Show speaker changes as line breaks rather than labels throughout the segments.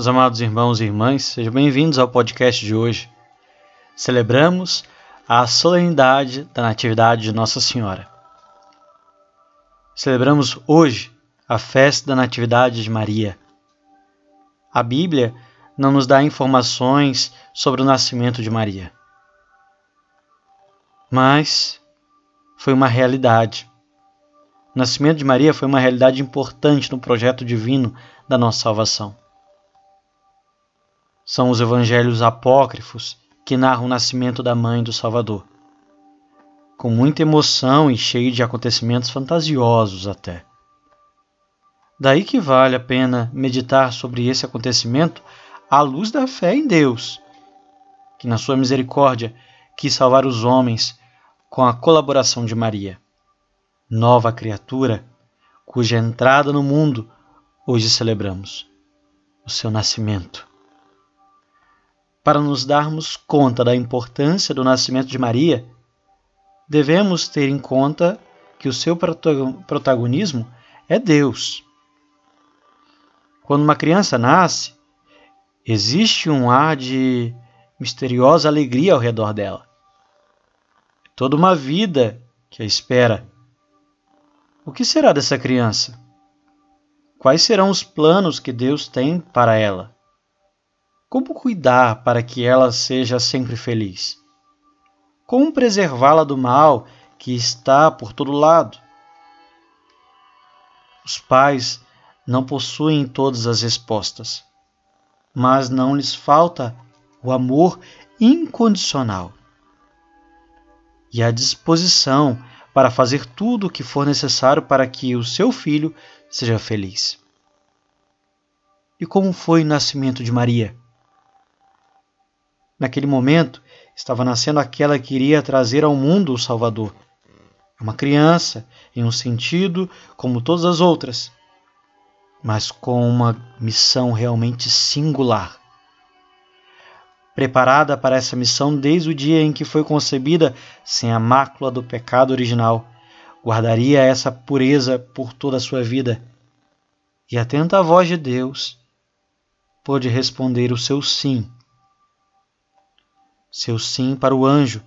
Meus amados irmãos e irmãs, sejam bem-vindos ao podcast de hoje. Celebramos a solenidade da Natividade de Nossa Senhora. Celebramos hoje a festa da Natividade de Maria. A Bíblia não nos dá informações sobre o nascimento de Maria. Mas foi uma realidade. O nascimento de Maria foi uma realidade importante no projeto divino da nossa salvação. São os evangelhos apócrifos que narram o nascimento da mãe do Salvador. Com muita emoção e cheio de acontecimentos fantasiosos até. Daí que vale a pena meditar sobre esse acontecimento à luz da fé em Deus, que na sua misericórdia quis salvar os homens com a colaboração de Maria, nova criatura cuja entrada no mundo hoje celebramos, o seu nascimento para nos darmos conta da importância do nascimento de Maria, devemos ter em conta que o seu protagonismo é Deus. Quando uma criança nasce, existe um ar de misteriosa alegria ao redor dela. Toda uma vida que a espera. O que será dessa criança? Quais serão os planos que Deus tem para ela? Como cuidar para que ela seja sempre feliz? Como preservá-la do mal que está por todo lado? Os pais não possuem todas as respostas, mas não lhes falta o amor incondicional e a disposição para fazer tudo o que for necessário para que o seu filho seja feliz. E como foi o nascimento de Maria? Naquele momento, estava nascendo aquela que iria trazer ao mundo o Salvador. Uma criança, em um sentido como todas as outras, mas com uma missão realmente singular. Preparada para essa missão desde o dia em que foi concebida sem a mácula do pecado original, guardaria essa pureza por toda a sua vida. E atenta à voz de Deus, pôde responder o seu sim seu sim para o anjo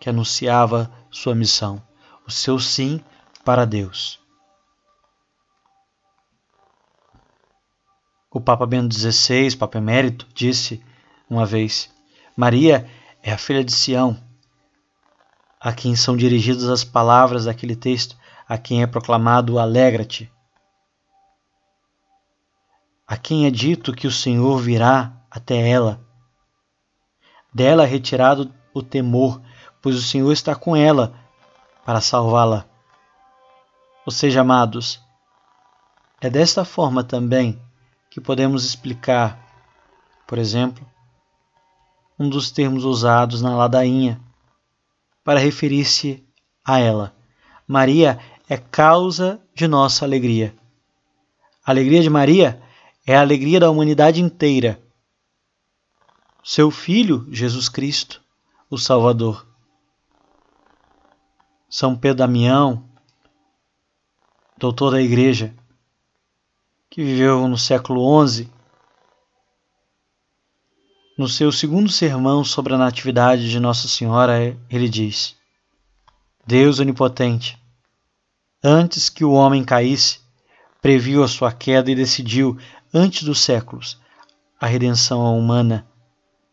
que anunciava sua missão, o seu sim para Deus. O Papa Bento XVI, Papa Emérito, disse uma vez: Maria é a filha de Sião, a quem são dirigidas as palavras daquele texto, a quem é proclamado Alegra-te. A quem é dito que o Senhor virá até ela dela é retirado o temor, pois o Senhor está com ela para salvá-la. Ou seja, amados, é desta forma também que podemos explicar, por exemplo, um dos termos usados na ladainha para referir-se a ela. Maria é causa de nossa alegria. A alegria de Maria é a alegria da humanidade inteira seu Filho, Jesus Cristo, o Salvador. São Pedro Damião, doutor da Igreja, que viveu no século XI, no seu segundo sermão sobre a Natividade de Nossa Senhora, ele diz: Deus Onipotente, antes que o homem caísse, previu a sua queda e decidiu, antes dos séculos, a redenção humana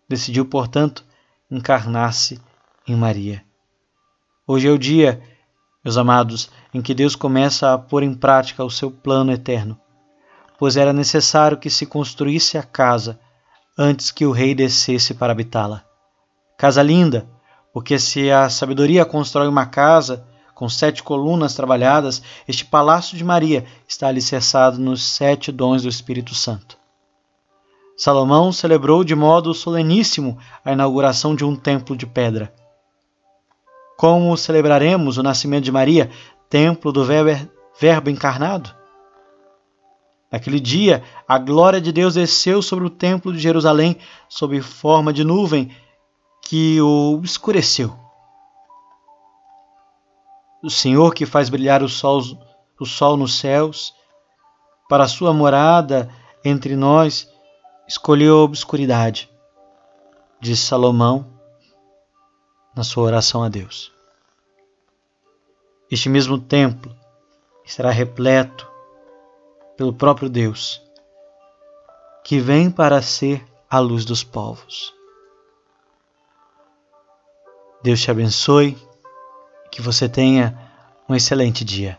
Decidiu, portanto, encarnar-se em Maria. Hoje é o dia, meus amados, em que Deus começa a pôr em prática o seu plano eterno, pois era necessário que se construísse a casa antes que o rei descesse para habitá-la. Casa linda, porque se a sabedoria constrói uma casa com sete colunas trabalhadas, este palácio de Maria está alicerçado nos sete dons do Espírito Santo. Salomão celebrou de modo soleníssimo a inauguração de um templo de pedra. Como celebraremos o nascimento de Maria, templo do Verbo encarnado? Naquele dia, a glória de Deus desceu sobre o templo de Jerusalém sob forma de nuvem que o escureceu. O Senhor que faz brilhar o sol, o sol nos céus, para a sua morada entre nós, escolheu a obscuridade, disse Salomão na sua oração a Deus. Este mesmo templo estará repleto pelo próprio Deus, que vem para ser a luz dos povos. Deus te abençoe, que você tenha um excelente dia.